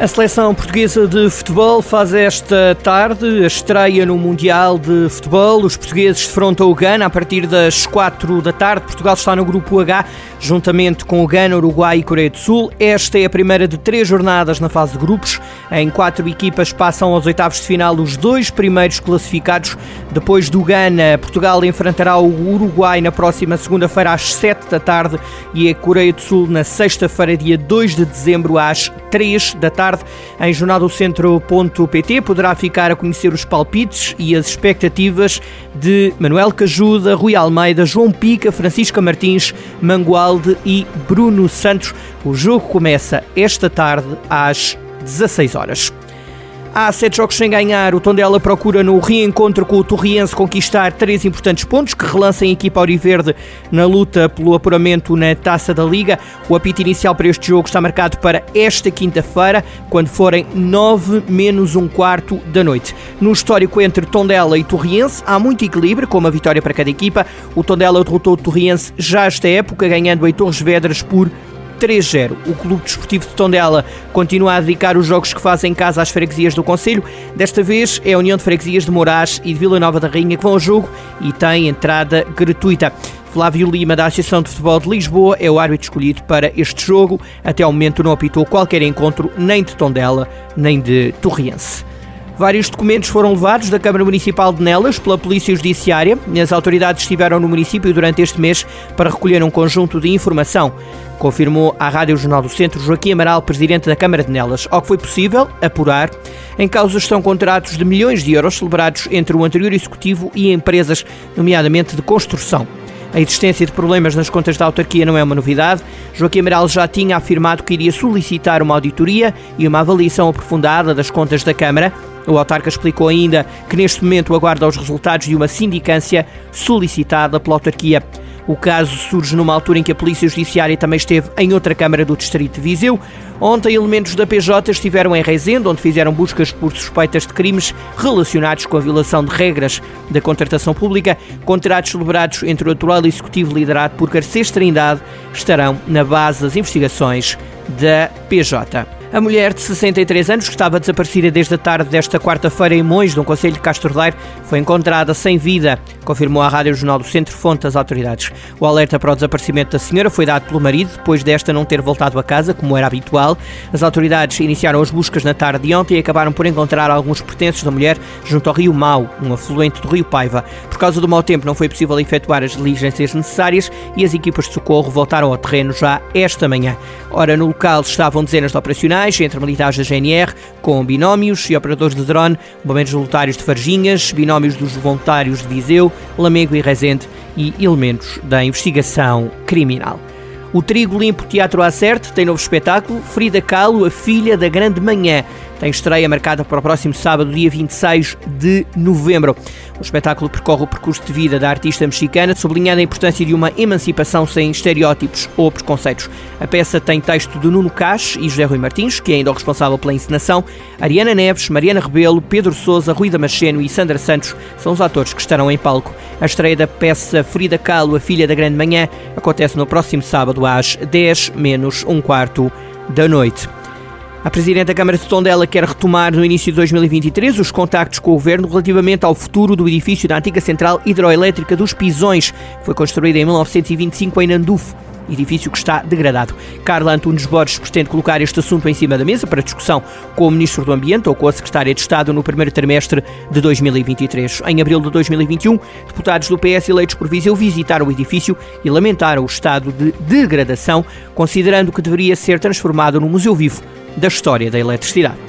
A seleção portuguesa de futebol faz esta tarde a estreia no Mundial de Futebol. Os portugueses defrontam o Ghana a partir das 4 da tarde. Portugal está no grupo H, juntamente com o Ghana, Uruguai e Coreia do Sul. Esta é a primeira de três jornadas na fase de grupos. Em quatro equipas passam aos oitavos de final os dois primeiros classificados. Depois do Ghana, Portugal enfrentará o Uruguai na próxima segunda-feira às 7 da tarde e a Coreia do Sul na sexta-feira, dia 2 de dezembro, às 3 da tarde tarde. Em jornaldocentro.pt poderá ficar a conhecer os palpites e as expectativas de Manuel Cajuda, Rui Almeida, João Pica, Francisca Martins, Mangualde e Bruno Santos. O jogo começa esta tarde às 16 horas. Há sete jogos sem ganhar. O Tondela procura no reencontro com o Torriense conquistar três importantes pontos que relançam a equipa auriverde na luta pelo apuramento na Taça da Liga. O apito inicial para este jogo está marcado para esta quinta-feira, quando forem nove menos um quarto da noite. No histórico entre Tondela e Torriense há muito equilíbrio, com uma vitória para cada equipa. O Tondela derrotou o Torriense já esta época, ganhando em Torres Vedras por 3-0. O Clube Desportivo de Tondela continua a dedicar os jogos que faz em casa às freguesias do Conselho. Desta vez é a União de Freguesias de Moraes e de Vila Nova da Rainha que vão ao jogo e têm entrada gratuita. Flávio Lima, da Associação de Futebol de Lisboa, é o árbitro escolhido para este jogo. Até ao momento não apitou qualquer encontro nem de Tondela nem de Torriense. Vários documentos foram levados da Câmara Municipal de Nelas pela Polícia Judiciária. As autoridades estiveram no município durante este mês para recolher um conjunto de informação. Confirmou à Rádio Jornal do Centro Joaquim Amaral, presidente da Câmara de Nelas. Ao que foi possível apurar, em causa estão contratos de milhões de euros celebrados entre o anterior executivo e empresas, nomeadamente de construção. A existência de problemas nas contas da autarquia não é uma novidade. Joaquim Amaral já tinha afirmado que iria solicitar uma auditoria e uma avaliação aprofundada das contas da Câmara. O autarca explicou ainda que neste momento aguarda os resultados de uma sindicância solicitada pela autarquia. O caso surge numa altura em que a Polícia Judiciária também esteve em outra Câmara do Distrito de Viseu. Ontem, elementos da PJ estiveram em Reisende, onde fizeram buscas por suspeitas de crimes relacionados com a violação de regras da contratação pública. Contratos celebrados entre o atual Executivo liderado por Garcês Trindade estarão na base das investigações da PJ. A mulher de 63 anos, que estava desaparecida desde a tarde desta quarta-feira em Mões, no Conselho de Castro Daire, foi encontrada sem vida, confirmou a Rádio Jornal do Centro Fonte às autoridades. O alerta para o desaparecimento da senhora foi dado pelo marido, depois desta não ter voltado a casa, como era habitual. As autoridades iniciaram as buscas na tarde de ontem e acabaram por encontrar alguns pertences da mulher junto ao Rio Mau, um afluente do Rio Paiva. Por causa do mau tempo, não foi possível efetuar as diligências necessárias e as equipas de socorro voltaram ao terreno já esta manhã. Ora, no local estavam dezenas de operacionais entre militares da GNR, com binómios e operadores de drone, bombeiros voluntários de Farginhas, binómios dos voluntários de Viseu, Lamego e Rezende e elementos da investigação criminal. O Trigo Limpo Teatro Acerte tem novo espetáculo, Frida Kahlo, a filha da Grande Manhã tem estreia marcada para o próximo sábado, dia 26 de novembro. O espetáculo percorre o percurso de vida da artista mexicana, sublinhando a importância de uma emancipação sem estereótipos ou preconceitos. A peça tem texto de Nuno Cás e José Rui Martins, que é ainda o responsável pela encenação. Ariana Neves, Mariana Rebelo, Pedro Sousa, Rui Damasceno e Sandra Santos são os atores que estarão em palco. A estreia da peça Frida Kahlo, a filha da Grande Manhã, acontece no próximo sábado às 10 menos um quarto da noite. A Presidente da Câmara de Tondela quer retomar no início de 2023 os contactos com o Governo relativamente ao futuro do edifício da antiga Central Hidroelétrica dos Pisões, que foi construída em 1925 em Nandufo edifício que está degradado. Carla Antunes Borges pretende colocar este assunto em cima da mesa para discussão com o Ministro do Ambiente ou com a Secretária de Estado no primeiro trimestre de 2023. Em abril de 2021, deputados do PS eleitos por Viseu visitaram o edifício e lamentaram o estado de degradação, considerando que deveria ser transformado num museu vivo da história da eletricidade.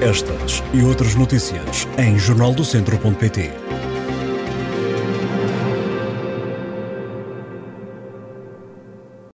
Estas e outras notícias em jornaldocentro.pt.